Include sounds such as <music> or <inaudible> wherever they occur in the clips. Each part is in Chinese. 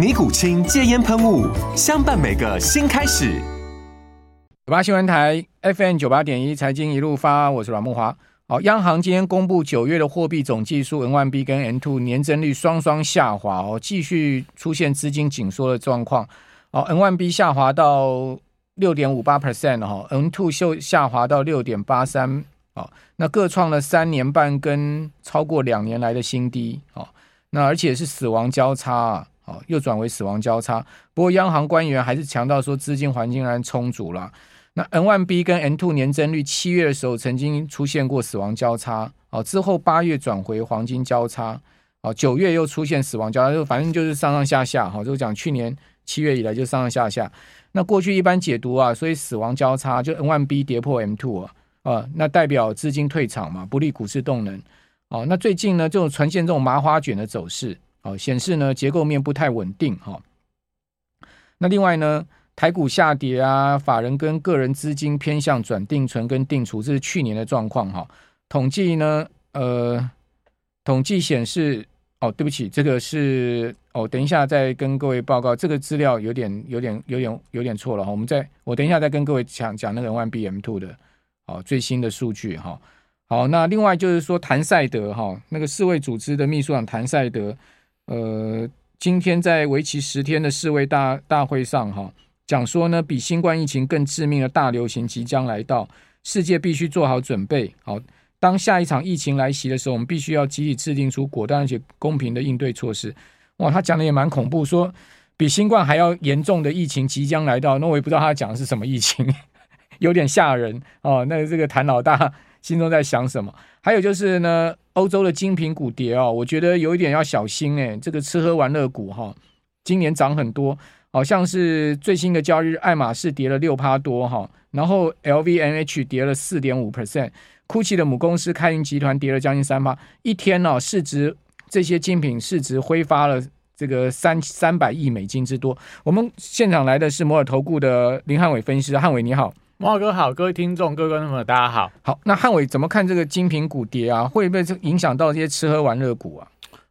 尼古清戒烟喷雾，相伴每个新开始。九八新闻台 FM 九八点一，财经一路发，我是阮慕驊。好，央行今天公布九月的货币总计数 N one B 跟 N two 年增率双双下滑哦，继续出现资金紧缩的状况。哦 N one B 下滑到六点五八 percent 哈，N2 就下滑到六点八三。哦，那各创了三年半跟超过两年来的新低。哦，那而且是死亡交叉啊。哦又转为死亡交叉，不过央行官员还是强调说资金环境仍然充足了。那 N1B 跟 N2 年增率七月的时候曾经出现过死亡交叉，哦，之后八月转回黄金交叉，哦，九月又出现死亡交叉，就反正就是上上下下，哈，就讲去年七月以来就上上下下。那过去一般解读啊，所以死亡交叉就 N1B 跌破 M2 啊，啊，那代表资金退场嘛，不利股市动能。哦，那最近呢，就呈现这种麻花卷的走势。好，显示呢结构面不太稳定哈。那另外呢，台股下跌啊，法人跟个人资金偏向转定存跟定储，这是去年的状况哈。统计呢，呃，统计显示，哦，对不起，这个是哦，等一下再跟各位报告，这个资料有点有点有点有点错了哈。我们再我等一下再跟各位讲讲那个 One BM Two 的哦最新的数据哈。好，那另外就是说，谭赛德哈，那个世卫组织的秘书长谭赛德。呃，今天在为期十天的世卫大大会上，哈，讲说呢，比新冠疫情更致命的大流行即将来到，世界必须做好准备。好，当下一场疫情来袭的时候，我们必须要集体制定出果断而且公平的应对措施。哇，他讲的也蛮恐怖，说比新冠还要严重的疫情即将来到，那我也不知道他讲的是什么疫情，<laughs> 有点吓人哦。那这个谭老大心中在想什么？还有就是呢。欧洲的精品股跌哦，我觉得有一点要小心哎。这个吃喝玩乐股哈，今年涨很多，好像是最新的交易日，爱马仕跌了六趴多哈，然后 LVMH 跌了四点五 percent，GUCCI 的母公司开云集团跌了将近三趴，一天哦，市值这些精品市值挥发了这个三三百亿美金之多。我们现场来的是摩尔投顾的林汉伟分析师，汉伟你好。慕驊哥好，各位听众、各位观众朋友，大家好。好，那汉伟怎么看这个精品股跌啊？会不会影响到这些吃喝玩乐股啊？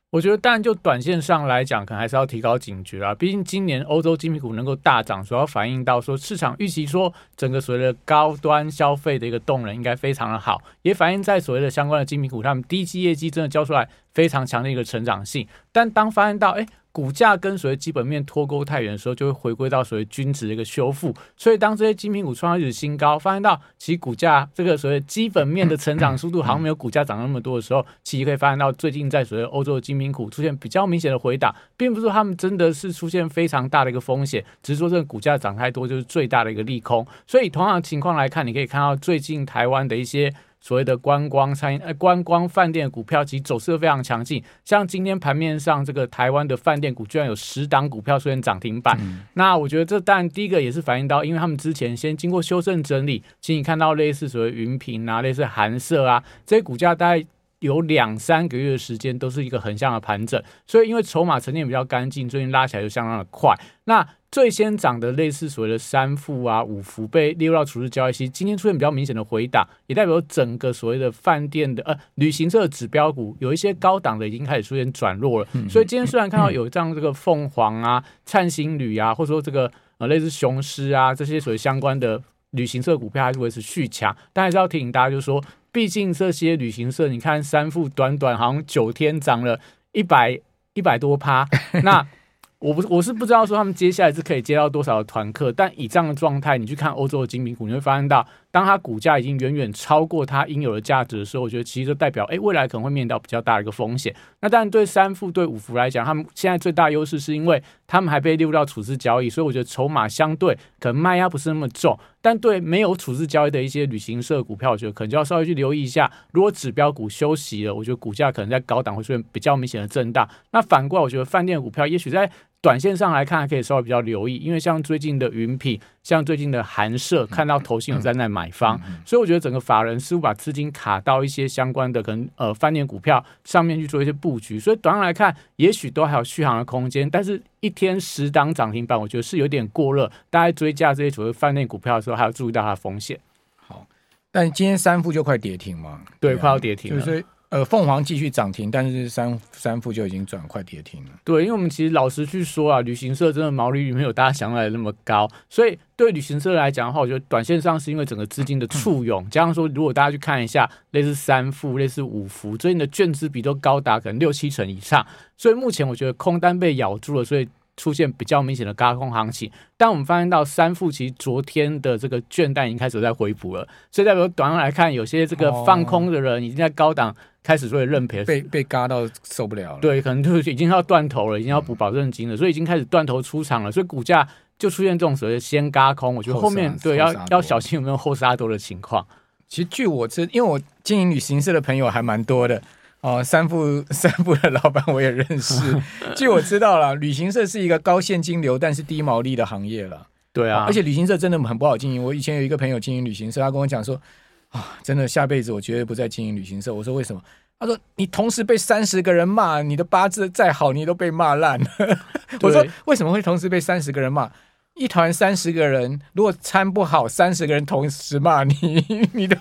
我觉得，当然就短线上来讲，可能还是要提高警觉啊。毕竟今年欧洲精品股能够大涨，主要反映到说市场预期说整个所谓的高端消费的一个动能应该非常的好，也反映在所谓的相关的精品股，他们第一季业绩真的交出来非常强的一个成长性。但当发现到，哎。股价跟所谓基本面脱钩太远的时候，就会回归到所谓均值的一个修复。所以当这些精品股创历史新高，发现到其股价这个所谓基本面的成长速度好像没有股价涨那么多的时候，其实可以发现到最近在所谓欧洲的精品股出现比较明显的回档，并不是说他们真的是出现非常大的一个风险，只是说这个股价涨太多就是最大的一个利空。所以同样的情况来看，你可以看到最近台湾的一些。所谓的观光餐饮、呃，观光饭店股票其实走势都非常强劲。像今天盘面上这个台湾的饭店股，居然有十档股票出现涨停板。嗯、那我觉得这当然第一个也是反映到，因为他们之前先经过修正整理，其实你看到类似所谓云品啊、类似寒舍啊这些股价，大概有两三个月的时间都是一个横向的盘整。所以因为筹码沉淀比较干净，最近拉起来就相当的快。那最先涨的类似所谓的三副啊、五福被列入到处置交易期，今天出现比较明显的回档，也代表整个所谓的饭店的呃旅行社的指标股有一些高档的已经开始出现转弱了。所以今天虽然看到有这样这个凤凰啊、灿星旅啊，或者说这个呃类似雄狮啊这些所谓相关的旅行社股票还是维持续强，但还是要提醒大家，就是说，毕竟这些旅行社，你看三副短短好像九天涨了一百一百多趴，那。我不是我是不知道说他们接下来是可以接到多少的团客，但以这样的状态，你去看欧洲的精品股，你会发现到，当它股价已经远远超过它应有的价值的时候，我觉得其实就代表，哎，未来可能会面临到比较大的一个风险。那当然对三富对五福来讲，他们现在最大优势是因为他们还被列入到处置交易，所以我觉得筹码相对可能卖压不是那么重。但对没有处置交易的一些旅行社股票，我觉得可能就要稍微去留意一下，如果指标股休息了，我觉得股价可能在高档会出现比较明显的震荡。那反过来，我觉得饭店股票也许在短线上来看，还可以稍微比较留意，因为像最近的云品，像最近的寒舍，看到投信有在那买方，所以我觉得整个法人似乎把资金卡到一些相关的可能呃饭店股票上面去做一些布局，所以短上来看，也许都还有续航的空间，但是一天十档涨停板，我觉得是有点过热，大家追加这些所谓饭店股票的时候，还要注意到它的风险。好，但今天三副就快跌停嘛？对，快要跌停了。就是呃，凤凰继续涨停，但是三三富就已经转快跌停了。对，因为我们其实老实去说啊，旅行社真的毛利率没有大家想来的那么高，所以对旅行社来讲的话，我觉得短线上是因为整个资金的簇拥，加上说如果大家去看一下类似三富、类似五福，最近的券资比都高达可能六七成以上，所以目前我觉得空单被咬住了，所以。出现比较明显的轧空行情，但我们发现到三富其实昨天的这个券单已经开始在回补了，所以代表短上来看，有些这个放空的人已经在高档开始做认赔，被被嘎到受不了了。对，可能就是已经要断头了，已经要补保证金了，所以已经开始断头出场了，所以股价就出现这种所谓的先嘎空。我觉得后面对要要小心有没有后杀多的情况。其实据我知，因为我经营旅行社的朋友还蛮多的。哦，三富三富的老板我也认识。<laughs> 据我知道了，旅行社是一个高现金流但是低毛利的行业了。对啊，而且旅行社真的很不好经营。我以前有一个朋友经营旅行社，他跟我讲说，啊，真的下辈子我绝对不再经营旅行社。我说为什么？他说你同时被三十个人骂，你的八字再好，你都被骂烂了。<laughs> 我说为什么会同时被三十个人骂？一团三十个人，如果餐不好，三十个人同时骂你，<laughs> 你都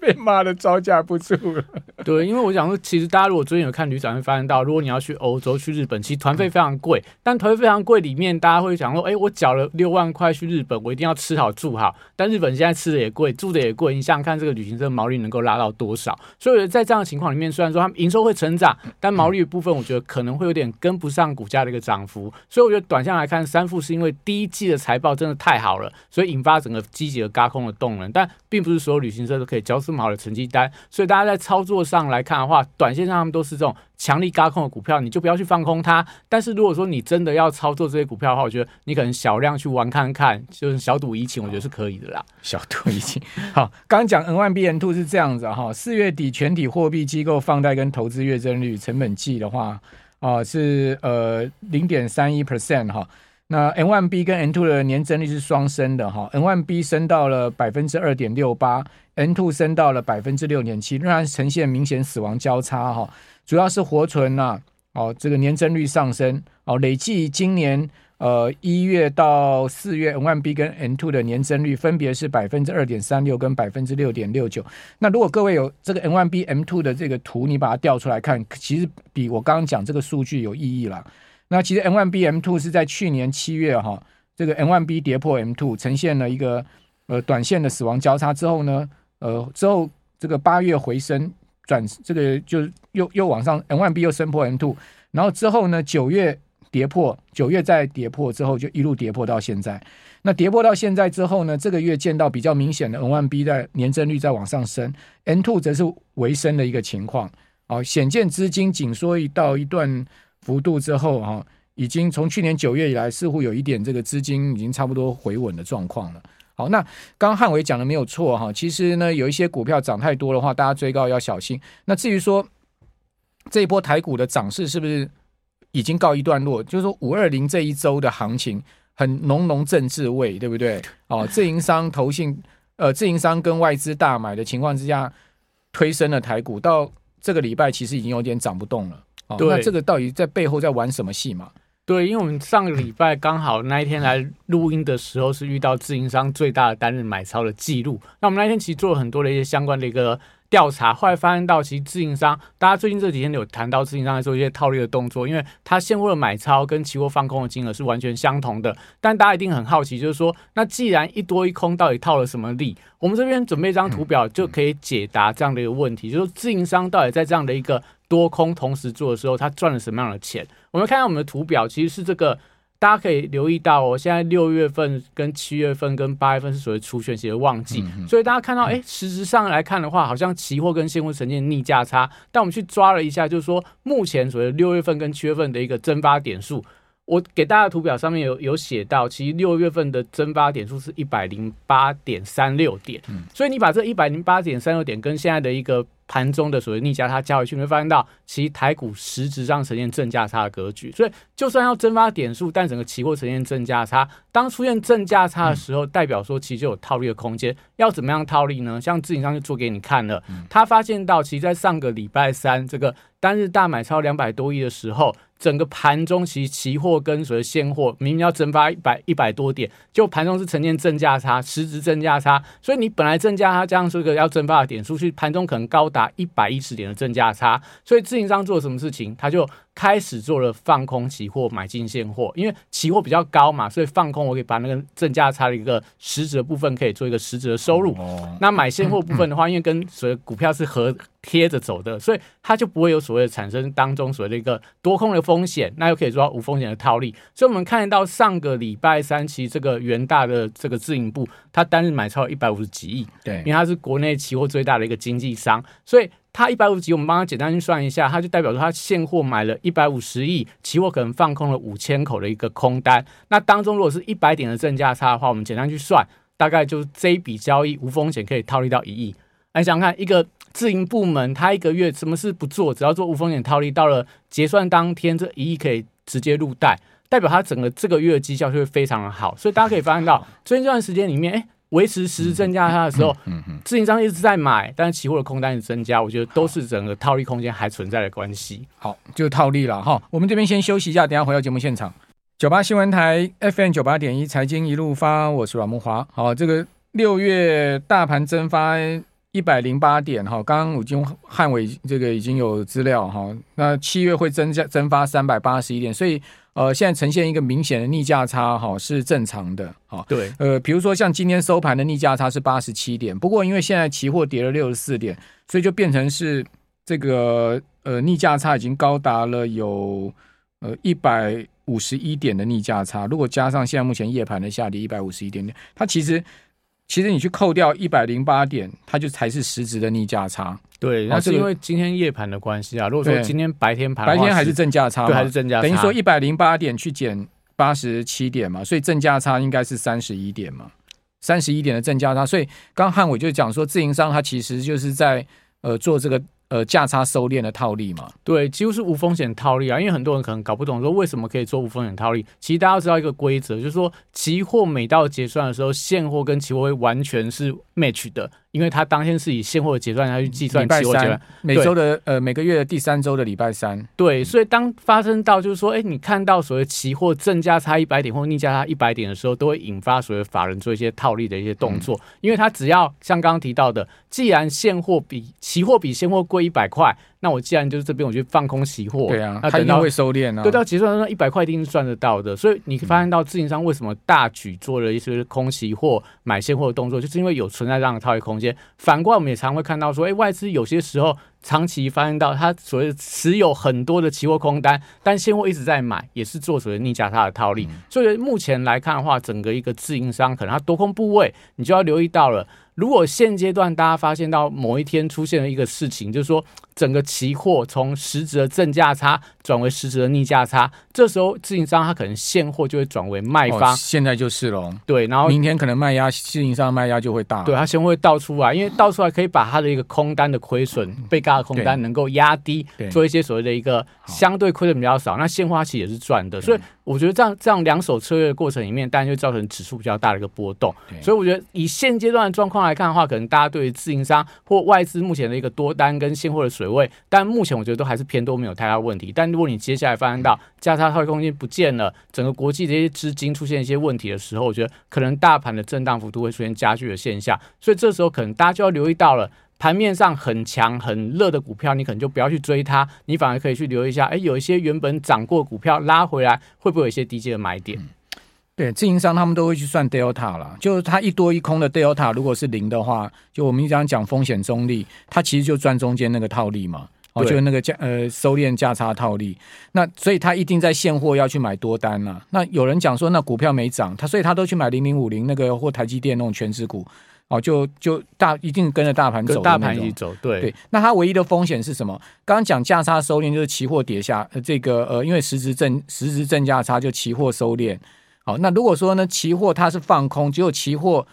被骂的招架不住了。<laughs> 对，因为我想说，其实大家如果最近有看旅展，会发现到，如果你要去欧洲、去日本，其实团费非常贵。但团费非常贵，里面大家会想说，哎，我缴了六万块去日本，我一定要吃好住好。但日本现在吃的也贵，住的也贵，你想想看，这个旅行社毛利能够拉到多少？所以在这样的情况里面，虽然说他们营收会成长，但毛利的部分，我觉得可能会有点跟不上股价的一个涨幅。所以我觉得短线来看，三富是因为第一季的财报真的太好了，所以引发整个积极的轧空的动能，但并不是所有旅行社都可以交这么好的成绩单，所以大家在操作上来看的话，短线上他们都是这种强力轧空的股票，你就不要去放空它。但是如果说你真的要操作这些股票的话，我觉得你可能小量去玩看看，就是小赌怡情，我觉得是可以的啦。小赌怡情。好，刚刚讲 N1B N2 是这样子哈，四月底全体货币机构放贷跟投资月增率成本计的话啊是呃零点三一 percent 哈。那 N one B 跟 N two 的年增率是双升的哈，N one B 升到了百分之二点六八，N two 升到了百分之六点七，仍然呈现明显死亡交叉哈，主要是活存呐，哦，这个年增率上升，哦，累计今年呃一月到四月，N one B 跟 N two 的年增率分别是百分之二点三六跟百分之六点六九。那如果各位有这个 N one B M two 的这个图，你把它调出来看，其实比我刚刚讲这个数据有意义了。那其实 N1B M2 是在去年七月哈，这个 N1B 跌破 M2，呈现了一个呃短线的死亡交叉之后呢，呃之后这个八月回升转这个就又又往上，N1B 又升破 M2，然后之后呢九月跌破，九月再跌破之后就一路跌破到现在。那跌破到现在之后呢，这个月见到比较明显的 N1B 在年增率在往上升，M2 则是微升的一个情况，哦，显见资金紧缩到一段。幅度之后哈，已经从去年九月以来，似乎有一点这个资金已经差不多回稳的状况了。好，那刚刚汉伟讲的没有错哈，其实呢，有一些股票涨太多的话，大家追高要小心。那至于说这一波台股的涨势是不是已经告一段落？就是说五二零这一周的行情很浓浓政治味，对不对？哦，自营商投信呃，自营商跟外资大买的情况之下，推升了台股，到这个礼拜其实已经有点涨不动了。对，那这个到底在背后在玩什么戏嘛？对，因为我们上个礼拜刚好那一天来录音的时候，是遇到自营商最大的单日买超的记录。那我们那天其实做了很多的一些相关的一个。调查后来发现到，其实自营商，大家最近这几天有谈到自营商在做一些套利的动作，因为他现货的买超跟期货放空的金额是完全相同的。但大家一定很好奇，就是说，那既然一多一空，到底套了什么利？我们这边准备一张图表就可以解答这样的一个问题，就是自营商到底在这样的一个多空同时做的时候，他赚了什么样的钱？我们看看我们的图表，其实是这个大家可以留意到哦，现在六月份跟七月份跟八月份是所谓除权息的旺季，嗯、所以大家看到，哎，实质上来看的话，好像期货跟现货呈现逆价差。但我们去抓了一下，就是说目前所谓六月份跟七月份的一个蒸发点数。我给大家的图表上面有有写到，其实六月份的蒸发点数是一百零八点三六点，嗯，所以你把这一百零八点三六点跟现在的一个盘中的所谓逆价差加回去，你会发现到其实台股实质上呈现正价差的格局。所以就算要蒸发点数，但整个期货呈现正价差，当出现正价差的时候，代表说其实就有套利的空间。要怎么样套利呢？像自营商就做给你看了，他发现到其实在上个礼拜三这个单日大买超两百多亿的时候。整个盘中其期货跟随现货明明要蒸发一百一百多点，就盘中是呈现正价差，实质正价差，所以你本来正价差加上这个要蒸发的点数，去盘中可能高达一百一十点的正价差，所以自营商做什么事情，他就。开始做了放空期货，买进现货，因为期货比较高嘛，所以放空我可以把那个正价差的一个实质的部分可以做一个实质的收入。哦、那买现货部分的话，因为跟所谓股票是合贴着走的，所以它就不会有所谓的产生当中所谓的一个多空的风险，那又可以做到无风险的套利。所以我们看到上个礼拜三期这个元大的这个自营部，它单日买超一百五十几亿，对，因为它是国内期货最大的一个经纪商，所以。它一百五十几，我们帮他简单去算一下，它就代表说它现货买了一百五十亿，期货可能放空了五千口的一个空单。那当中如果是一百点的正价差的话，我们简单去算，大概就是这一笔交易无风险可以套利到一亿。来想想看，一个自营部门，它一个月什么事不做，只要做无风险套利，到了结算当天，这一亿可以直接入袋，代表它整个这个月的绩效就会非常的好。所以大家可以发现到，最近这段时间里面，哎。维持实时增加它的时候，嗯嗯自营商一直在买，但是期货的空单是增加，我觉得都是整个套利空间还存在的关系。好，就套利了哈。我们这边先休息一下，等下回到节目现场。九八新闻台 FM 九八点一财经一路发，我是阮木华。好，这个六月大盘蒸发一百零八点哈，刚刚已经汉伟这个已经有资料哈。那七月会增加蒸发三百八十一点，所以。呃，现在呈现一个明显的逆价差，哈，是正常的，哈。对，呃，比如说像今天收盘的逆价差是八十七点，不过因为现在期货跌了六十四点，所以就变成是这个呃逆价差已经高达了有呃一百五十一点的逆价差。如果加上现在目前夜盘的下跌一百五十一点点，它其实其实你去扣掉一百零八点，它就才是实质的逆价差。对，那是因为今天夜盘的关系啊。如果说今天白天盘，白天还是正价差，对，还是正价差。等于说一百零八点去减八十七点嘛，所以正价差应该是三十一点嘛，三十一点的正价差。所以刚汉伟就讲说，自营商他其实就是在呃做这个。呃，价差收敛的套利嘛，对，几乎是无风险套利啊。因为很多人可能搞不懂说为什么可以做无风险套利。其实大家要知道一个规则，就是说期货每到结算的时候，现货跟期货会完全是 match 的，因为它当天是以现货的结算来去计算期货结算。每周的呃每个月的第三周的礼拜三。对，所以当发生到就是说，哎，你看到所谓期货正价差一百点或逆价差一百点的时候，都会引发所谓法人做一些套利的一些动作，嗯、因为他只要像刚刚提到的，既然现货比期货比现货贵。一百块，那我既然就是这边，我就放空期货，对啊，那等到会收敛啊，对，到结算的时候一百块一定是赚得到的。所以你发现到自营商为什么大举做了一些空期货买现货的动作，就是因为有存在这样的套利空间。反过来，我们也常会看到说，哎，外资有些时候长期发现到他所谓持有很多的期货空单，但现货一直在买，也是做所谓逆价差的套利。嗯、所以目前来看的话，整个一个自营商可能他多空部位，你就要留意到了。如果现阶段大家发现到某一天出现了一个事情，就是说整个期货从实质的正价差转为实质的逆价差，这时候自营商他可能现货就会转为卖方。哦、现在就是喽。对，然后明天可能卖压自营商卖压就会大。对，他先会倒出来，因为倒出来可以把他的一个空单的亏损、嗯、被轧的空单能够压低，做一些所谓的一个相对亏损比较少。那现货其实也是赚的，所以我觉得这样这样两手策略的过程里面，当然就造成指数比较大的一个波动。所以我觉得以现阶段的状况。来看的话，可能大家对于自营商或外资目前的一个多单跟现货的水位，但目前我觉得都还是偏多，没有太大问题。但如果你接下来发现到价差套利空间不见了，整个国际的一些资金出现一些问题的时候，我觉得可能大盘的震荡幅度会出现加剧的现象。所以这时候可能大家就要留意到了，盘面上很强很热的股票，你可能就不要去追它，你反而可以去留意一下，哎，有一些原本涨过股票拉回来，会不会有一些低阶的买点？对，自营商他们都会去算 delta 啦，就是它一多一空的 delta 如果是零的话，就我们一讲讲风险中立，它其实就赚中间那个套利嘛。哦，就是那个价呃收敛价差套利。那所以他一定在现货要去买多单呐、啊。那有人讲说，那股票没涨，他所以他都去买零零五零那个或台积电那种全值股。哦，就就大一定跟着大盘走，大盘一起走，对对。那它唯一的风险是什么？刚刚讲价差收敛，就是期货跌下，呃，这个呃，因为实质正实质正价差就期货收敛。好，那如果说呢，期货它是放空，只有期货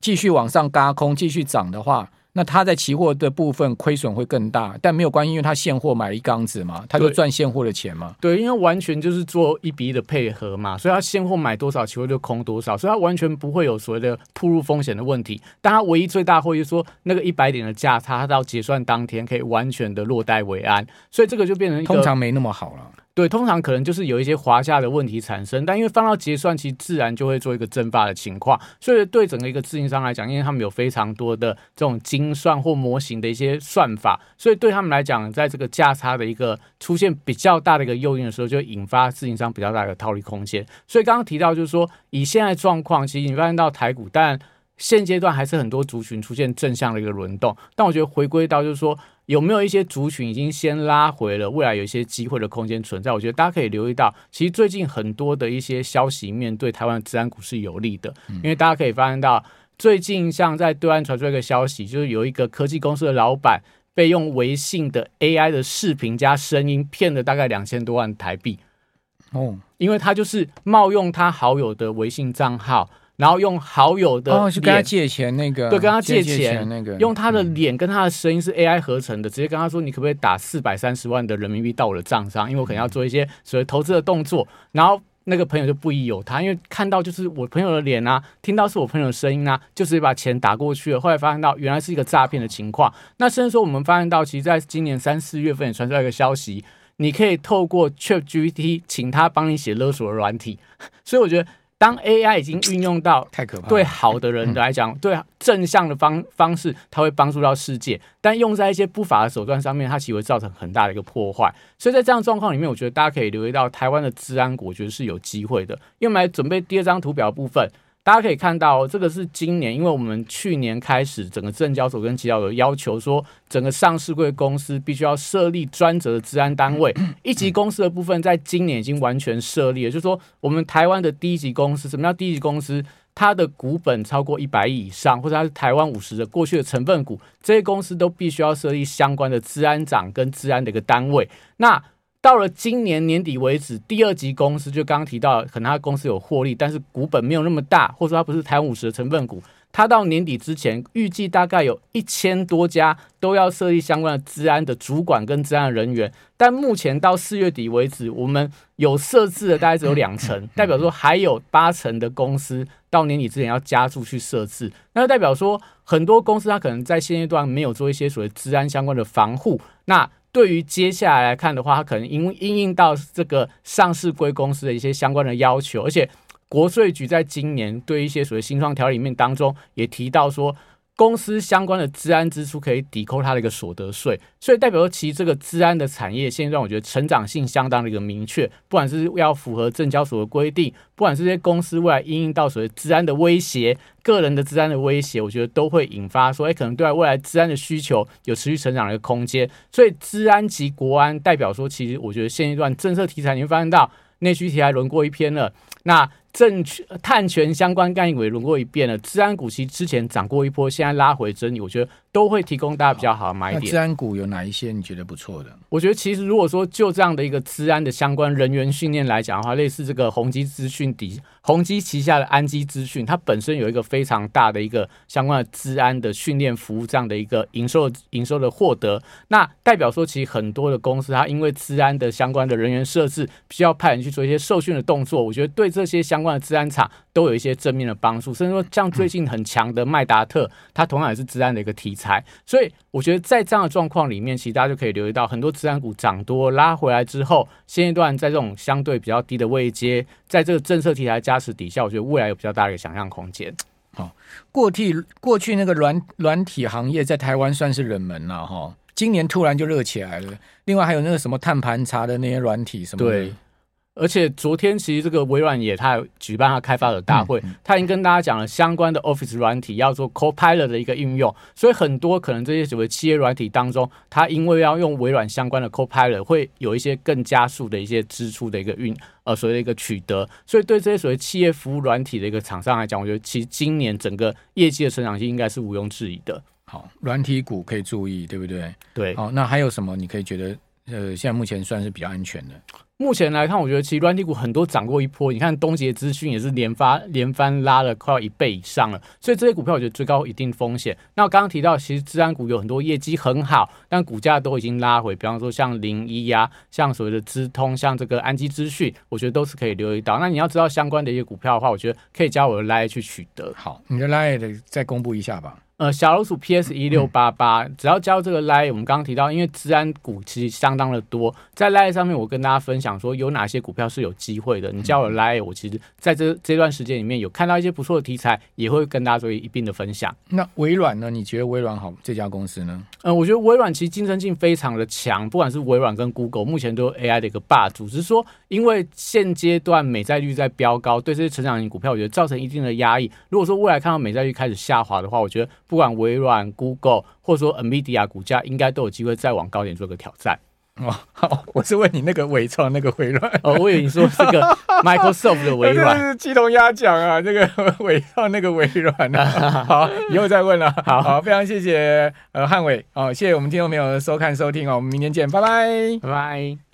继续往上轧空，继续涨的话。那它在期货的部分亏损会更大，但没有关系，因为它现货买了一缸子嘛，它就赚现货的钱嘛。对，因为完全就是做一比一的配合嘛，所以它现货买多少，期货就空多少，所以它完全不会有所谓的铺入风险的问题。但它唯一最大会就是说，那个一百点的价差，他到结算当天可以完全的落袋为安，所以这个就变成通常没那么好了。对，通常可能就是有一些滑价的问题产生，但因为放到结算期，自然就会做一个蒸发的情况。所以对整个一个自营商来讲，因为他们有非常多的这种精算或模型的一些算法，所以对他们来讲，在这个价差的一个出现比较大的一个诱因的时候，就引发自营商比较大的套利空间。所以刚刚提到就是说，以现在状况，其实你发现到台股，但现阶段还是很多族群出现正向的一个轮动。但我觉得回归到就是说。有没有一些族群已经先拉回了？未来有一些机会的空间存在，我觉得大家可以留意到。其实最近很多的一些消息面对台湾的资安股是有利的，因为大家可以发现到，最近像在对岸传出一个消息，就是有一个科技公司的老板被用微信的 AI 的视频加声音骗了大概两千多万台币。哦，因为他就是冒用他好友的微信账号。然后用好友的哦，去跟他借钱那个，对，跟他借钱，那个，用他的脸跟他的声音是 AI 合成的，嗯、直接跟他说，你可不可以打四百三十万的人民币到我的账上？因为我可能要做一些所谓投资的动作。然后那个朋友就不疑有他，因为看到就是我朋友的脸啊，听到是我朋友的声音啊，就直接把钱打过去了。后来发现到原来是一个诈骗的情况。那甚至说我们发现到，其实在今年三四月份也传出来一个消息，你可以透过 ChatGPT 请他帮你写勒索的软体。<laughs> 所以我觉得。当 AI 已经运用到太可怕，对好的人来讲，对正向的方方式，它会帮助到世界；但用在一些不法的手段上面，它其实会造成很大的一个破坏。所以在这样状况里面，我觉得大家可以留意到台湾的治安，我觉得是有机会的。因为我们来准备第二张图表部分。大家可以看到，这个是今年，因为我们去年开始，整个证交所跟期交所要求说，整个上市柜公司必须要设立专责的治安单位。<clears throat> 一级公司的部分，在今年已经完全设立了，就是说，我们台湾的第一级公司，什么叫第一级公司？它的股本超过一百亿以上，或者它是台湾五十的过去的成分股，这些公司都必须要设立相关的治安长跟治安的一个单位。那到了今年年底为止，第二级公司就刚刚提到，可能他公司有获利，但是股本没有那么大，或者说它不是台湾五十的成分股。它到年底之前，预计大概有一千多家都要设立相关的治安的主管跟治安人员。但目前到四月底为止，我们有设置的大概只有两成，代表说还有八成的公司到年底之前要加速去设置。那代表说，很多公司它可能在现阶段没有做一些所谓治安相关的防护。那对于接下来来看的话，它可能因因应到这个上市规公司的一些相关的要求，而且国税局在今年对一些所谓新创条例里面当中也提到说。公司相关的资安支出可以抵扣它的一个所得税，所以代表说其实这个资安的产业现阶段我觉得成长性相当的一个明确，不管是要符合证交所的规定，不管是这些公司未来因应到所谓资安的威胁、个人的资安的威胁，我觉得都会引发说，哎，可能对未来资安的需求有持续成长的一个空间。所以资安及国安代表说，其实我觉得现阶段政策题材你会发现到内需题材轮过一篇了，那。证券、碳权相关概念股轮过一遍了，资安股其实之前涨过一波，现在拉回整理，我觉得都会提供大家比较好的买点。资安股有哪一些你觉得不错的？我觉得其实如果说就这样的一个资安的相关人员训练来讲的话，类似这个宏基资讯底宏基旗下的安基资讯，它本身有一个非常大的一个相关的资安的训练服务这样的一个营收营收的获得，那代表说其实很多的公司它因为资安的相关的人员设置，需要派人去做一些受训的动作，我觉得对这些相关的治安厂都有一些正面的帮助，甚至说像最近很强的麦达特，它同样也是治安的一个题材。所以我觉得在这样的状况里面，其实大家就可以留意到，很多治安股涨多拉回来之后，现阶段在这种相对比较低的位阶，在这个政策题材加持底下，我觉得未来有比较大的一个想象空间。好，过去过去那个软软体行业在台湾算是冷门了哈，今年突然就热起来了。另外还有那个什么碳盘查的那些软体什么的。对。而且昨天其实这个微软也他举办他开发者大会，他已经跟大家讲了相关的 Office 软体要做 Copilot 的一个应用，所以很多可能这些所谓企业软体当中，它因为要用微软相关的 Copilot，会有一些更加速的一些支出的一个运呃所谓的一个取得，所以对这些所谓企业服务软体的一个厂商来讲，我觉得其实今年整个业绩的成长性应该是毋庸置疑的。好，软体股可以注意，对不对？对。好，那还有什么你可以觉得呃现在目前算是比较安全的？目前来看，我觉得其实软体股很多涨过一波。你看东杰资讯也是连发连番拉了快要一倍以上了，所以这些股票我觉得最高一定风险。那我刚刚提到，其实资安股有很多业绩很好，但股价都已经拉回，比方说像零一呀，像所谓的资通，像这个安基资讯，我觉得都是可以留意到。那你要知道相关的一些股票的话，我觉得可以加我的 Line 去取得。好，你的 Line 再公布一下吧。呃，小老鼠 PS 一六八八，只要加入这个 Line，我们刚刚提到，因为治安股其实相当的多，在 Line 上面，我跟大家分享说有哪些股票是有机会的。你加我 Line，我其实在这这段时间里面有看到一些不错的题材，也会跟大家做一并的分享。那微软呢？你觉得微软好这家公司呢？嗯，我觉得微软其实竞争性非常的强，不管是微软跟 Google，目前都是 AI 的一个霸主。只是说，因为现阶段美债率在飙高，对这些成长型股票，我觉得造成一定的压抑。如果说未来看到美债率开始下滑的话，我觉得不管微软、Google 或者说 NVIDIA 股价，应该都有机会再往高点做个挑战。哦，好，<laughs> 我是问你那个伪创那个微软哦，我以为你说这个 <laughs> Microsoft 的微软是鸡同鸭讲啊，这个伪创那个微软啊。<laughs> 好，以后再问了。好好，非常谢谢呃汉伟，好，谢谢我们听众朋友的收看收听哦，我们明天见，拜拜，拜拜。